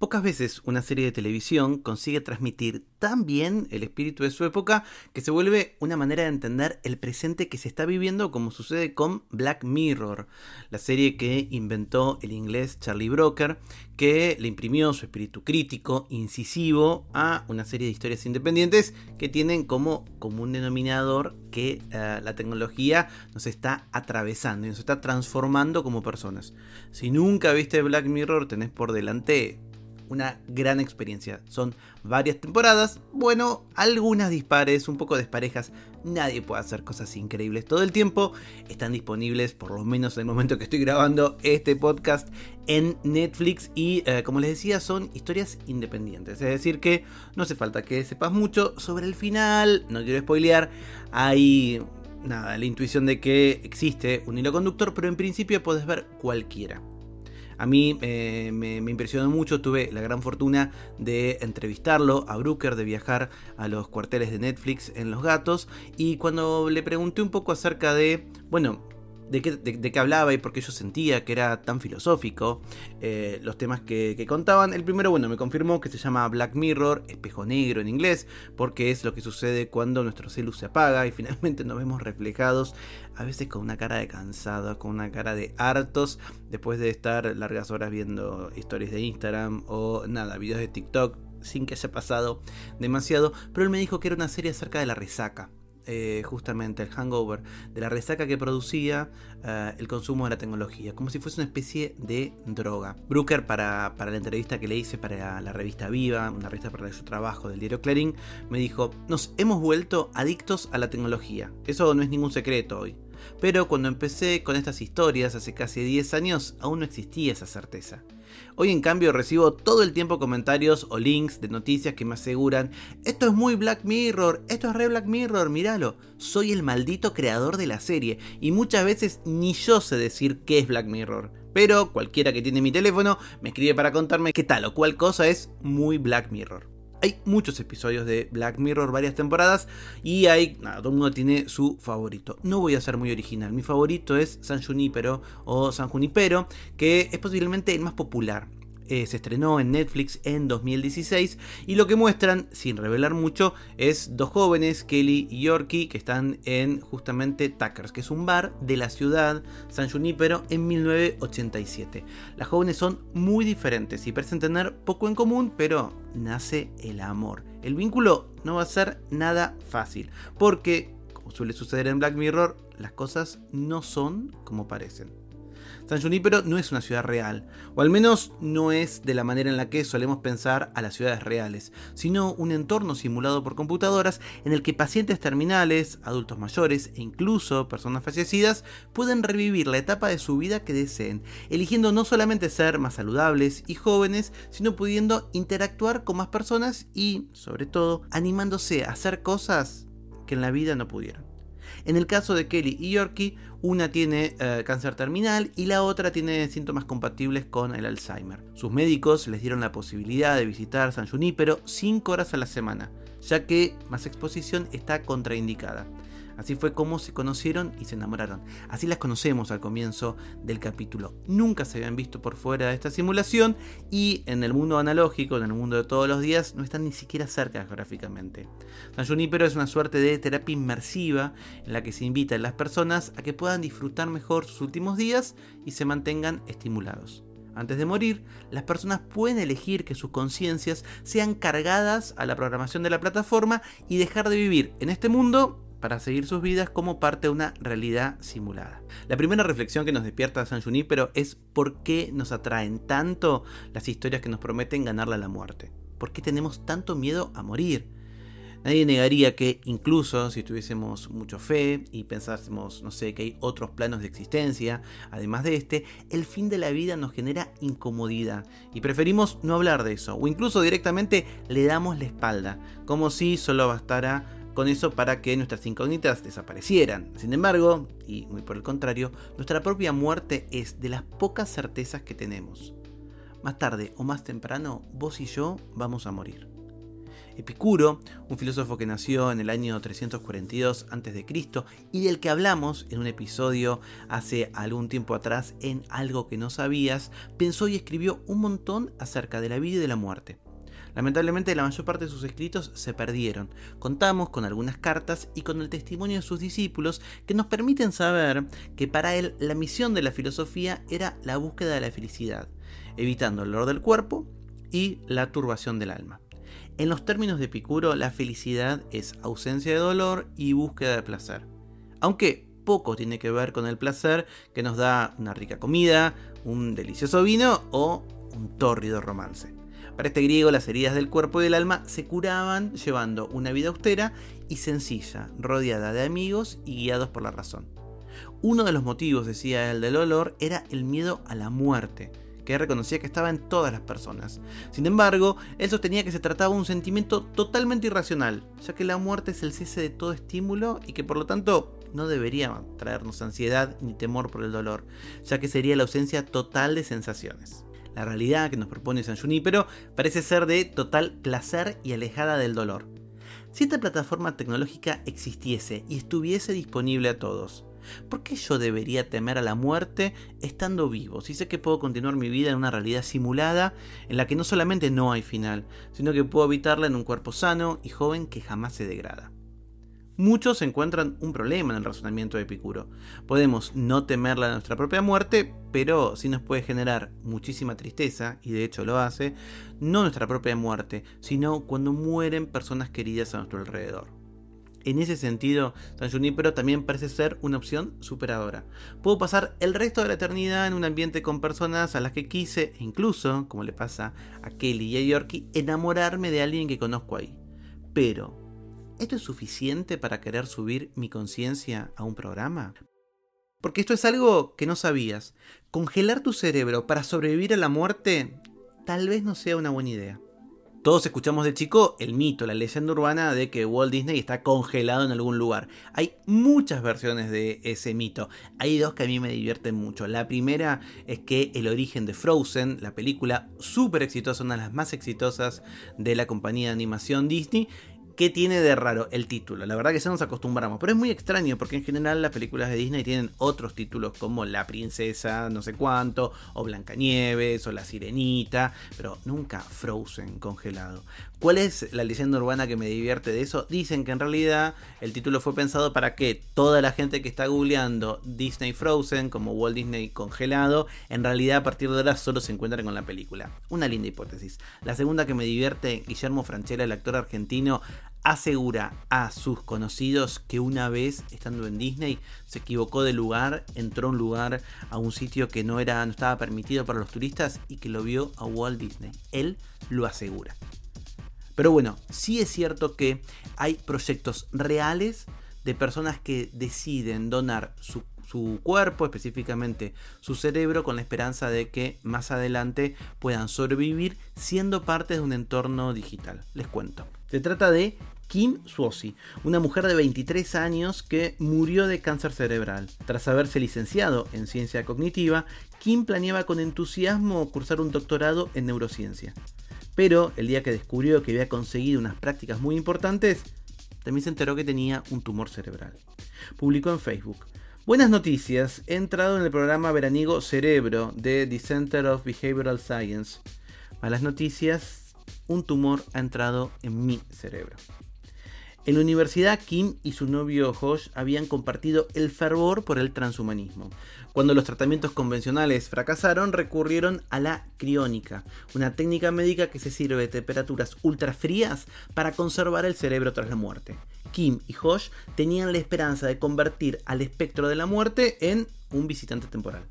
Pocas veces una serie de televisión consigue transmitir tan bien el espíritu de su época que se vuelve una manera de entender el presente que se está viviendo como sucede con Black Mirror, la serie que inventó el inglés Charlie Broker, que le imprimió su espíritu crítico, incisivo, a una serie de historias independientes que tienen como común denominador que uh, la tecnología nos está atravesando y nos está transformando como personas. Si nunca viste Black Mirror, tenés por delante una gran experiencia. Son varias temporadas, bueno, algunas dispares, un poco desparejas. Nadie puede hacer cosas increíbles todo el tiempo. Están disponibles, por lo menos en el momento que estoy grabando este podcast, en Netflix. Y eh, como les decía, son historias independientes. Es decir, que no hace falta que sepas mucho sobre el final. No quiero spoilear. Hay nada, la intuición de que existe un hilo conductor, pero en principio puedes ver cualquiera. A mí eh, me, me, impresionó mucho, tuve la gran fortuna de entrevistarlo a Brooker, de viajar a los cuarteles de Netflix en Los Gatos, y cuando le pregunté un poco acerca de, bueno, de qué, de, qué, hablaba y por qué yo sentía que era tan filosófico, eh, los temas que, que, contaban. El primero, bueno, me confirmó que se llama Black Mirror, espejo negro en inglés, porque es lo que sucede cuando nuestro celu se apaga y finalmente nos vemos reflejados, a veces con una cara de cansado, con una cara de hartos, después de estar largas horas viendo historias de Instagram o nada, videos de TikTok sin que haya pasado demasiado, pero él me dijo que era una serie acerca de la resaca eh, justamente el hangover, de la resaca que producía uh, el consumo de la tecnología, como si fuese una especie de droga. Brooker, para, para, la entrevista que le hice para la revista Viva, una revista para su trabajo del diario Clarín, me dijo, nos hemos vuelto adictos a la tecnología. Eso no es ningún secreto hoy. Pero cuando empecé con estas historias hace casi 10 años, aún no existía esa certeza. Hoy en cambio recibo todo el tiempo comentarios o links de noticias que me aseguran, esto es muy Black Mirror, esto es re Black Mirror, míralo, soy el maldito creador de la serie y muchas veces ni yo sé decir qué es Black Mirror. Pero cualquiera que tiene mi teléfono me escribe para contarme qué tal o cual cosa es muy Black Mirror. Hay muchos episodios de Black Mirror, varias temporadas, y hay, nada, todo el mundo tiene su favorito. No voy a ser muy original, mi favorito es San Junipero o San Junipero, que es posiblemente el más popular. Eh, se estrenó en Netflix en 2016 y lo que muestran, sin revelar mucho, es dos jóvenes, Kelly y Yorkie, que están en justamente Tuckers, que es un bar de la ciudad San Junipero en 1987. Las jóvenes son muy diferentes y parecen tener poco en común, pero nace el amor. El vínculo no va a ser nada fácil, porque, como suele suceder en Black Mirror, las cosas no son como parecen. San Junipero no es una ciudad real, o al menos no es de la manera en la que solemos pensar a las ciudades reales, sino un entorno simulado por computadoras en el que pacientes terminales, adultos mayores e incluso personas fallecidas pueden revivir la etapa de su vida que deseen, eligiendo no solamente ser más saludables y jóvenes, sino pudiendo interactuar con más personas y, sobre todo, animándose a hacer cosas que en la vida no pudieron. En el caso de Kelly y Yorkie, una tiene uh, cáncer terminal y la otra tiene síntomas compatibles con el Alzheimer. Sus médicos les dieron la posibilidad de visitar San Junípero 5 horas a la semana, ya que más exposición está contraindicada. Así fue como se conocieron y se enamoraron. Así las conocemos al comienzo del capítulo. Nunca se habían visto por fuera de esta simulación y en el mundo analógico, en el mundo de todos los días, no están ni siquiera cerca geográficamente. San Junipero es una suerte de terapia inmersiva en la que se invita a las personas a que puedan disfrutar mejor sus últimos días y se mantengan estimulados. Antes de morir, las personas pueden elegir que sus conciencias sean cargadas a la programación de la plataforma y dejar de vivir en este mundo para seguir sus vidas como parte de una realidad simulada. La primera reflexión que nos despierta San Junipero es por qué nos atraen tanto las historias que nos prometen ganarle a la muerte. ¿Por qué tenemos tanto miedo a morir? Nadie negaría que incluso si tuviésemos mucha fe y pensásemos, no sé, que hay otros planos de existencia, además de este, el fin de la vida nos genera incomodidad y preferimos no hablar de eso o incluso directamente le damos la espalda, como si solo bastara con eso para que nuestras incógnitas desaparecieran. Sin embargo, y muy por el contrario, nuestra propia muerte es de las pocas certezas que tenemos. Más tarde o más temprano, vos y yo vamos a morir. Epicuro, un filósofo que nació en el año 342 a.C. y del que hablamos en un episodio hace algún tiempo atrás en Algo que no sabías, pensó y escribió un montón acerca de la vida y de la muerte. Lamentablemente la mayor parte de sus escritos se perdieron. Contamos con algunas cartas y con el testimonio de sus discípulos que nos permiten saber que para él la misión de la filosofía era la búsqueda de la felicidad, evitando el dolor del cuerpo y la turbación del alma. En los términos de Epicuro, la felicidad es ausencia de dolor y búsqueda de placer. Aunque poco tiene que ver con el placer que nos da una rica comida, un delicioso vino o un tórrido romance. Para este griego las heridas del cuerpo y del alma se curaban llevando una vida austera y sencilla, rodeada de amigos y guiados por la razón. Uno de los motivos, decía él, del dolor era el miedo a la muerte, que reconocía que estaba en todas las personas. Sin embargo, él sostenía que se trataba de un sentimiento totalmente irracional, ya que la muerte es el cese de todo estímulo y que por lo tanto no debería traernos ansiedad ni temor por el dolor, ya que sería la ausencia total de sensaciones. La realidad que nos propone San Junípero parece ser de total placer y alejada del dolor. Si esta plataforma tecnológica existiese y estuviese disponible a todos, ¿Por qué yo debería temer a la muerte estando vivo? Si sé que puedo continuar mi vida en una realidad simulada en la que no solamente no hay final, sino que puedo habitarla en un cuerpo sano y joven que jamás se degrada. Muchos encuentran un problema en el razonamiento de Epicuro. Podemos no temerla a nuestra propia muerte, pero sí nos puede generar muchísima tristeza, y de hecho lo hace, no nuestra propia muerte, sino cuando mueren personas queridas a nuestro alrededor. En ese sentido, San Junipero también parece ser una opción superadora. Puedo pasar el resto de la eternidad en un ambiente con personas a las que quise, e incluso, como le pasa a Kelly y a Yorkie, enamorarme de alguien que conozco ahí. Pero, ¿esto es suficiente para querer subir mi conciencia a un programa? Porque esto es algo que no sabías. Congelar tu cerebro para sobrevivir a la muerte tal vez no sea una buena idea. Todos escuchamos de chico el mito, la leyenda urbana de que Walt Disney está congelado en algún lugar. Hay muchas versiones de ese mito. Hay dos que a mí me divierten mucho. La primera es que el origen de Frozen, la película súper exitosa, una de las más exitosas de la compañía de animación Disney, ¿Qué tiene de raro el título? La verdad que ya nos acostumbramos, pero es muy extraño porque en general las películas de Disney tienen otros títulos como La Princesa no sé cuánto, o Blancanieves, o La Sirenita, pero nunca Frozen congelado. ¿Cuál es la leyenda urbana que me divierte de eso? Dicen que en realidad el título fue pensado para que toda la gente que está googleando Disney Frozen como Walt Disney congelado, en realidad a partir de ahora solo se encuentran con la película. Una linda hipótesis. La segunda que me divierte, Guillermo Franchella, el actor argentino, asegura a sus conocidos que una vez estando en Disney se equivocó de lugar, entró a un lugar, a un sitio que no era no estaba permitido para los turistas y que lo vio a Walt Disney. Él lo asegura. Pero bueno, sí es cierto que hay proyectos reales de personas que deciden donar su, su, cuerpo, específicamente su cerebro, con la esperanza de que más adelante puedan sobrevivir siendo parte de un entorno digital. Les cuento. Se trata de Kim Suosi, una mujer de 23 años que murió de cáncer cerebral. Tras haberse licenciado en ciencia cognitiva, Kim planeaba con entusiasmo cursar un doctorado en neurociencia. Pero el día que descubrió que había conseguido unas prácticas muy importantes, también se enteró que tenía un tumor cerebral. Publicó en Facebook. Buenas noticias, he entrado en el programa veraniego Cerebro de The Center of Behavioral Science. Malas noticias, un tumor ha entrado en mi cerebro. En la universidad, Kim y su novio Josh habían compartido el fervor por el transhumanismo. Cuando los tratamientos convencionales fracasaron, recurrieron a la criónica, una técnica médica que se sirve de temperaturas ultra frías para conservar el cerebro tras la muerte. Kim y Josh tenían la esperanza de convertir al espectro de la muerte en un visitante temporal.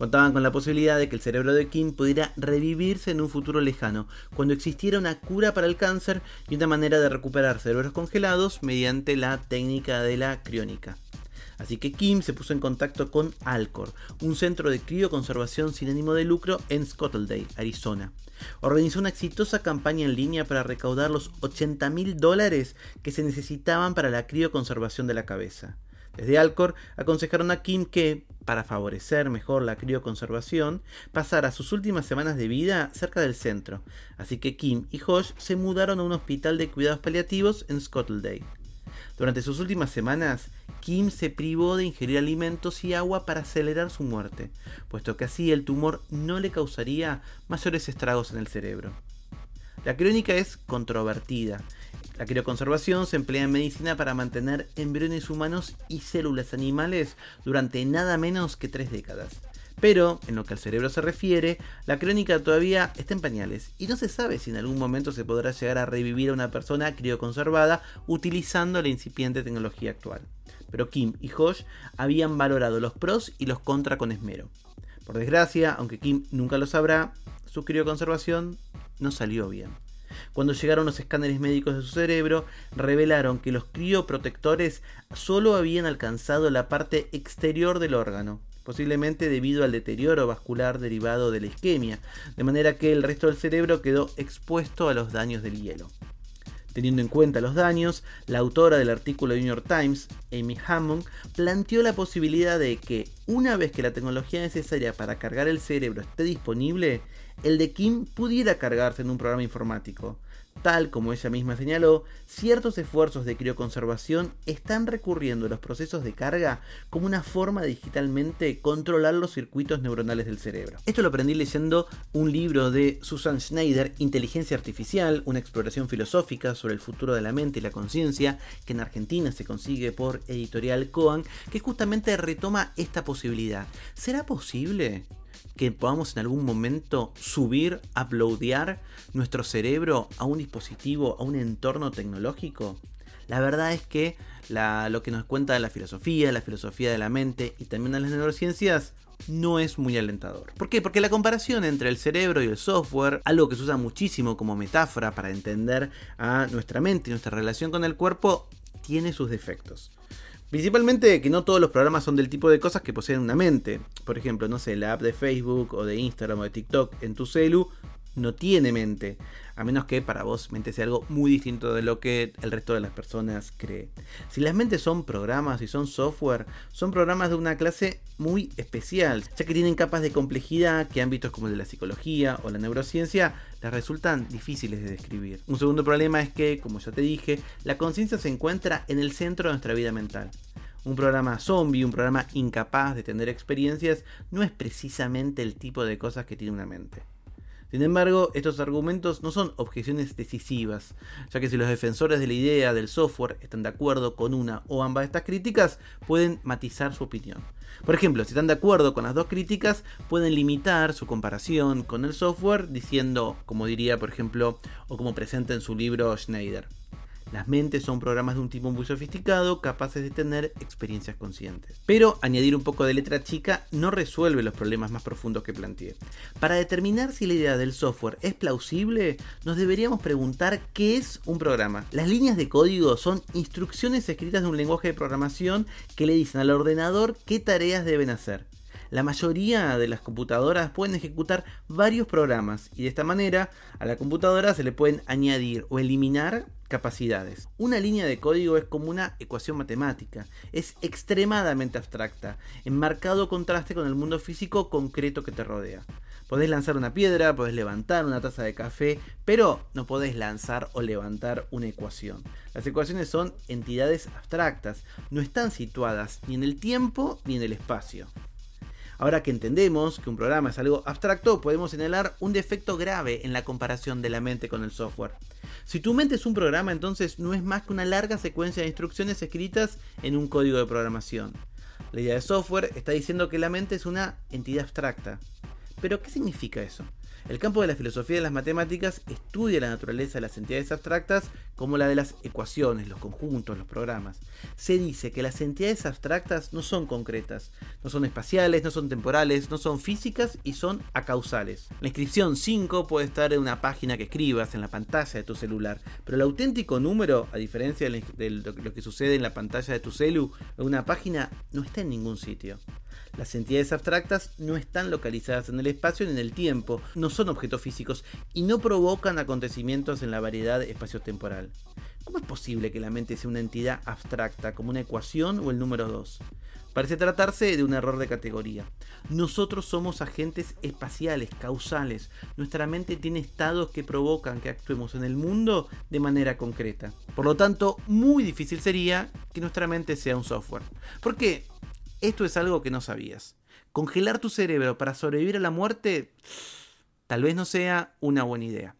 Contaban con la posibilidad de que el cerebro de Kim pudiera revivirse en un futuro lejano, cuando existiera una cura para el cáncer y una manera de recuperar cerebros congelados mediante la técnica de la criónica. Así que Kim se puso en contacto con Alcor, un centro de crioconservación sin ánimo de lucro en Scottledale, Arizona. Organizó una exitosa campaña en línea para recaudar los 80 mil dólares que se necesitaban para la crioconservación de la cabeza. Desde Alcor aconsejaron a Kim que, para favorecer mejor la crioconservación, pasara sus últimas semanas de vida cerca del centro, así que Kim y Josh se mudaron a un hospital de cuidados paliativos en Scottledale. Durante sus últimas semanas, Kim se privó de ingerir alimentos y agua para acelerar su muerte, puesto que así el tumor no le causaría mayores estragos en el cerebro. La crónica es controvertida. La crioconservación se emplea en medicina para mantener embriones humanos y células animales durante nada menos que tres décadas. Pero, en lo que al cerebro se refiere, la crónica todavía está en pañales y no se sabe si en algún momento se podrá llegar a revivir a una persona crioconservada utilizando la incipiente tecnología actual. Pero Kim y Josh habían valorado los pros y los contra con esmero. Por desgracia, aunque Kim nunca lo sabrá, su crioconservación no salió bien. Cuando llegaron los escáneres médicos de su cerebro, revelaron que los crioprotectores solo habían alcanzado la parte exterior del órgano, posiblemente debido al deterioro vascular derivado de la isquemia, de manera que el resto del cerebro quedó expuesto a los daños del hielo. Teniendo en cuenta los daños, la autora del artículo de New York Times, Amy Hammond, planteó la posibilidad de que, una vez que la tecnología necesaria para cargar el cerebro esté disponible, el de Kim pudiera cargarse en un programa informático, Tal como ella misma señaló, ciertos esfuerzos de crioconservación están recurriendo a los procesos de carga como una forma de digitalmente controlar los circuitos neuronales del cerebro. Esto lo aprendí leyendo un libro de Susan Schneider, Inteligencia Artificial, una exploración filosófica sobre el futuro de la mente y la conciencia, que en Argentina se consigue por editorial Coan, que justamente retoma esta posibilidad. ¿Será posible que podamos en algún momento subir, uploadear nuestro cerebro a un dispositivo, a un entorno tecnológico? La verdad es que lo que nos cuenta la filosofía, la filosofía de la mente y también de las neurociencias no es muy alentador. ¿Por qué? Porque la comparación entre el cerebro y el software, algo que se usa muchísimo como metáfora para entender a nuestra mente y nuestra relación con el cuerpo, tiene sus defectos. Principalmente que no todos los programas son del tipo de cosas que poseen una mente. Por ejemplo, no sé, la app de Facebook o de Instagram o de TikTok en tu celu no tiene mente, a menos que para vos mente sea algo muy distinto de lo que el resto de las personas cree. Si las mentes son programas y son software, son programas de una clase muy especial, ya que tienen capas de complejidad que ámbitos como el de la psicología o la neurociencia les resultan difíciles de describir. Un segundo problema es que, como ya te dije, la conciencia se encuentra en el centro de nuestra vida mental. Un programa zombie, un programa incapaz de tener experiencias, no es precisamente el tipo de cosas que tiene una mente. Sin embargo, estos argumentos no son objeciones decisivas, ya que si los defensores de la idea del software están de acuerdo con una o ambas de estas críticas, pueden matizar su opinión. Por ejemplo, si están de acuerdo con las dos críticas, pueden limitar su comparación con el software diciendo, como diría por ejemplo, o como presenta en su libro Schneider, las mentes son programas de un tipo muy sofisticado, capaces de tener experiencias conscientes. Pero añadir un poco de letra chica no resuelve los problemas más profundos que planteé. Para determinar si la idea del software es plausible, nos deberíamos preguntar qué es un programa. Las líneas de código son instrucciones escritas de un lenguaje de programación que le dicen al ordenador qué tareas deben hacer. La mayoría de las computadoras pueden ejecutar varios programas y de esta manera a la computadora se le pueden añadir o eliminar capacidades. Una línea de código es como una ecuación matemática, es extremadamente abstracta, en marcado contraste con el mundo físico concreto que te rodea. Podés lanzar una piedra, podés levantar una taza de café, pero no podés lanzar o levantar una ecuación. Las ecuaciones son entidades abstractas, no están situadas ni en el tiempo ni en el espacio. Ahora que entendemos que un programa es algo abstracto, podemos señalar un defecto grave en la comparación de la mente con el software. Si tu mente es un programa, entonces no es más que una larga secuencia de instrucciones escritas en un código de programación. La idea de software está diciendo que la mente es una entidad abstracta. Pero, ¿qué significa eso? El campo de la filosofía de las matemáticas estudia la naturaleza de las entidades abstractas como la de las ecuaciones, los conjuntos, los programas. Se dice que las entidades abstractas no son concretas, no son espaciales, no son temporales, no son físicas y son acausales. La inscripción 5 puede estar en una página que escribas en la pantalla de tu celular, pero el auténtico número, a diferencia de lo que sucede en la pantalla de tu celu, en una página no está en ningún sitio. Las entidades abstractas no están localizadas en el espacio ni en el tiempo, no son objetos físicos y no provocan acontecimientos en la variedad espacio-temporal. ¿Cómo es posible que la mente sea una entidad abstracta como una ecuación o el número 2? Parece tratarse de un error de categoría. Nosotros somos agentes espaciales, causales. Nuestra mente tiene estados que provocan que actuemos en el mundo de manera concreta. Por lo tanto, muy difícil sería que nuestra mente sea un software. ¿Por qué? Esto es algo que no sabías. Congelar tu cerebro para sobrevivir a la muerte tal vez no sea una buena idea.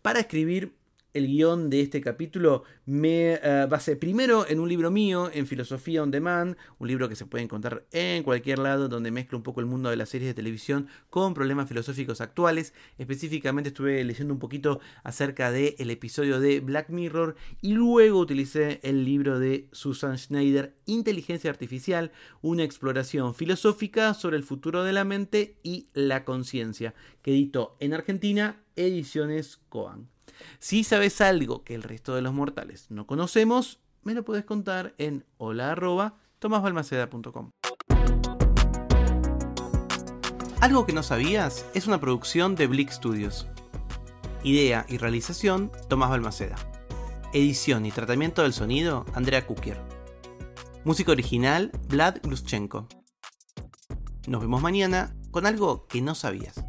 Para escribir el guion de este capítulo me uh, basé primero en un libro mío, en Filosofía on Demand, un libro que se puede encontrar en cualquier lado, donde mezcla un poco el mundo de las series de televisión con problemas filosóficos actuales. Específicamente estuve leyendo un poquito acerca del el episodio de Black Mirror y luego utilicé el libro de Susan Schneider, Inteligencia Artificial, una exploración filosófica sobre el futuro de la mente y la conciencia, que editó en Argentina Ediciones Coan. Si sabes algo que el resto de los mortales no conocemos, me lo puedes contar en hola Algo que no sabías es una producción de Blick Studios. Idea y realización, Tomás Balmaceda. Edición y tratamiento del sonido, Andrea Kukier. Música original, Vlad Gluschenko. Nos vemos mañana con algo que no sabías.